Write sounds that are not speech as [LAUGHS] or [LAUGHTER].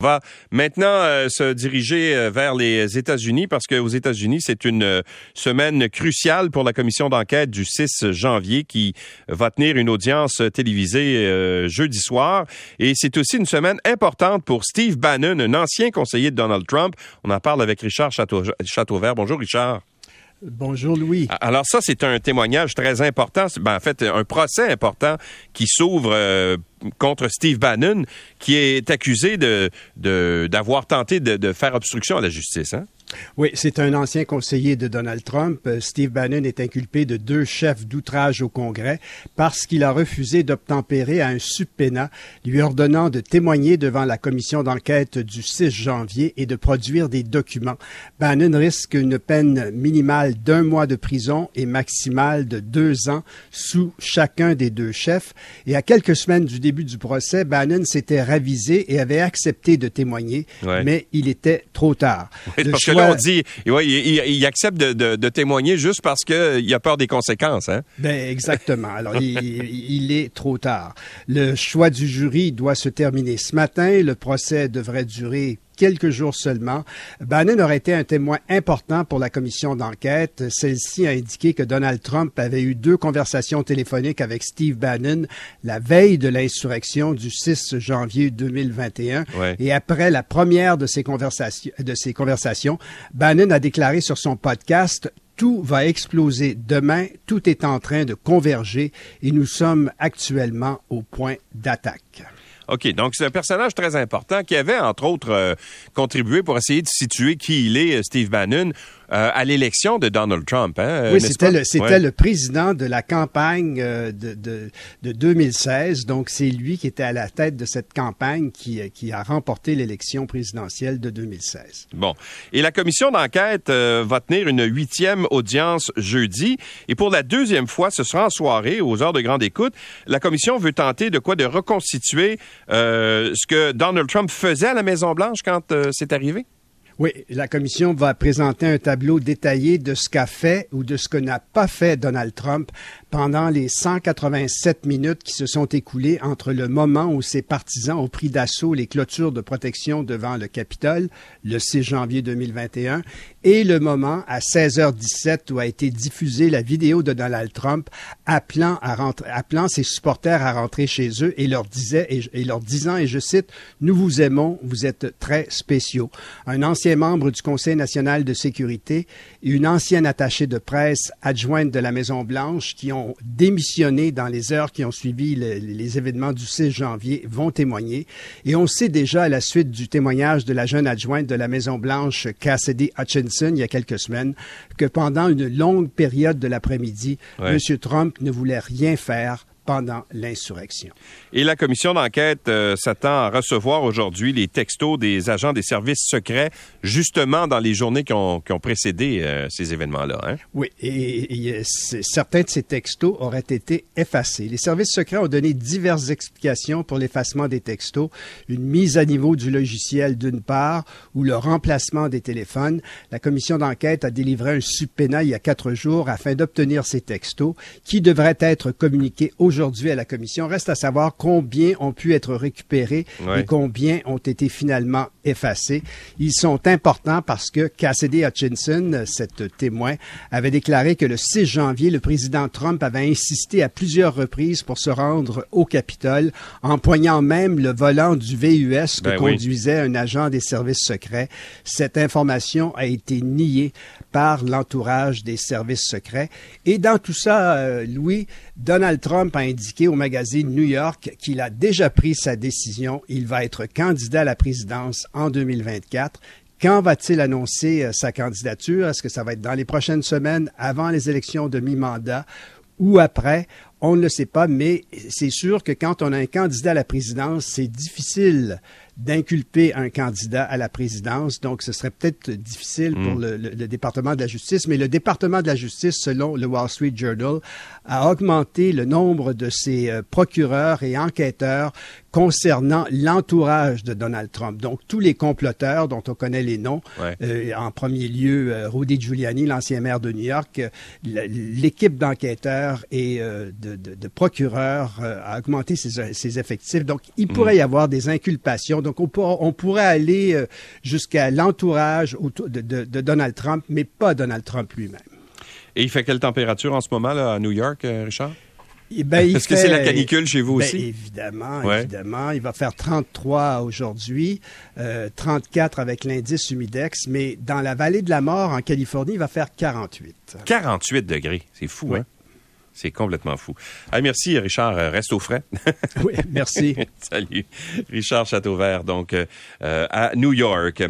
On va maintenant euh, se diriger euh, vers les États-Unis parce qu'aux États-Unis, c'est une euh, semaine cruciale pour la commission d'enquête du 6 janvier qui va tenir une audience télévisée jeudi soir. Et c'est aussi une semaine importante pour Steve Bannon, un ancien conseiller de Donald Trump. On en parle avec Richard Châteauvert. Bonjour Richard. Bonjour Louis. Alors ça, c'est un témoignage très important, ben, en fait un procès important qui s'ouvre euh, contre Steve Bannon, qui est accusé d'avoir tenté de, de, faire obstruction à la justice. Hein? Oui, c'est un ancien conseiller de Donald Trump. Euh, Steve Bannon est inculpé de deux chefs d'outrage au Congrès parce qu'il a refusé d'obtempérer à un subpoena lui ordonnant de témoigner devant la commission d'enquête du 6 janvier et de produire des documents. Bannon risque une peine minimale d'un mois de prison et maximale de deux ans sous chacun des deux chefs. Et à quelques semaines du début du procès, Bannon s'était ravisé et avait accepté de témoigner, mais il était trop tard on dit, il, accepte de, témoigner juste parce qu'il a peur des conséquences. Hein? Ben, exactement. Alors, il, il, est trop tard. Le choix du jury doit se terminer ce matin. Le procès devrait durer quelques jours seulement. Bannon aurait été un témoin important pour la commission d'enquête. Celle-ci a indiqué que Donald Trump avait eu deux conversations téléphoniques avec Steve Bannon la veille de l'insurrection du 6 janvier 2021. Et après la première de ces conversations, de ces conversations, Bannon a déclaré sur son podcast tout va exploser demain, tout est en train de converger et nous sommes actuellement au point d'attaque. OK, donc c'est un personnage très important qui avait, entre autres, euh, contribué pour essayer de situer qui il est, euh, Steve Bannon. Euh, à l'élection de Donald Trump. Hein, oui, c'était le, c'était le président de la campagne euh, de, de, de 2016. Donc, c'est lui qui était à la tête de cette campagne qui, qui a remporté l'élection présidentielle de 2016. Bon. Et la commission d'enquête va tenir une huitième audience jeudi. Et pour la deuxième fois, ce sera en soirée, aux heures de grande écoute. La commission veut tenter de quoi? De reconstituer ce que Donald Trump faisait à la Maison-Blanche quand c'est arrivé? Oui, la commission va présenter un tableau détaillé de ce qu'a fait ou de ce que n'a pas fait Donald Trump pendant les 187 minutes qui se sont écoulées entre le moment où ses partisans ont pris d'assaut les clôtures de protection devant le Capitole, le 6 janvier 2021, et le moment à 16h17 où a été diffusée la vidéo de Donald Trump appelant, ses supporters à rentrer chez eux et leur, et, leur disant, et je cite, Nous vous aimons, vous êtes très spéciaux. Un ancien membre du Conseil national de sécurité et une ancienne attachée de presse adjointe de la Maison-Blanche qui ont démissionné dans les heures qui ont suivi les événements du 6 janvier vont témoigner. Et on sait déjà à la suite du témoignage de la jeune adjointe de la Maison-Blanche, Cassidy Hutchinson, il y a quelques semaines, que pendant une longue période de l'après-midi, M. Trump ne voulait rien faire pendant l'insurrection. Et la commission d'enquête euh, s'attend à recevoir aujourd'hui les textos des agents des services secrets, justement dans les journées qui ont, précédé euh, ces événements-là. Hein? Oui, et, certains de ces textos auraient été effacés. Les services secrets ont donné diverses explications pour l'effacement des textos, une mise à niveau du logiciel d'une part, ou le remplacement des téléphones. La commission d'enquête a délivré un subpoena il y a quatre jours afin d'obtenir ces textos qui devraient être communiqués aujourd'hui aujourd'hui à la commission. Reste à savoir combien ont pu être récupérés et combien ont été finalement effacés. Ils sont importants parce que Cassidy Hutchinson, cette témoin, avait déclaré que le 6 janvier, le président Trump avait insisté à plusieurs reprises pour se rendre au Capitole, empoignant même le volant du VUS que ben conduisait un agent des services secrets. Cette information a été niée par l'entourage des services secrets. Et dans tout ça, euh, Louis, Donald Trump a indiqué au magazine New York qu'il a déjà pris sa décision. Il va être candidat à la présidence en 2024. Quand va-t-il annoncer euh, sa candidature? Est-ce que ça va être dans les prochaines semaines, avant les élections de mi-mandat ou après? On ne le sait pas, mais c'est sûr que quand on a un candidat à la présidence, c'est difficile d'inculper un candidat à la présidence. Donc, ce serait peut-être difficile pour mm. le, département de la justice, mais le département de la justice, selon le Wall Street Journal, a augmenté le nombre de ses euh, procureurs et enquêteurs concernant l'entourage de Donald Trump. Donc, tous les comploteurs dont on connaît les noms, euh, en premier lieu, euh, Rudy Giuliani, l'ancien maire de New York, l'équipe d'enquêteurs et de, procureurs a augmenté ses, effectifs. Donc, il mm. pourrait y avoir des inculpations Donc, on, on pourrait aller euh, jusqu'à l'entourage de, de, Donald Trump, mais pas Donald Trump lui-même. Et il fait quelle température en ce moment là, à New York, euh, Richard? Eh ben, Est-ce que c'est la canicule chez vous ben, aussi? Évidemment, évidemment. Il va faire 33 aujourd'hui, 34 avec l'indice humidex, mais dans la vallée de la mort, en Californie, il va faire 48. 48 degrés, c'est fou, hein? C'est complètement fou. Ah, merci, Richard. Reste au frais. oui, merci. [LAUGHS] Salut. Richard Châteauvert, donc, euh, à New York.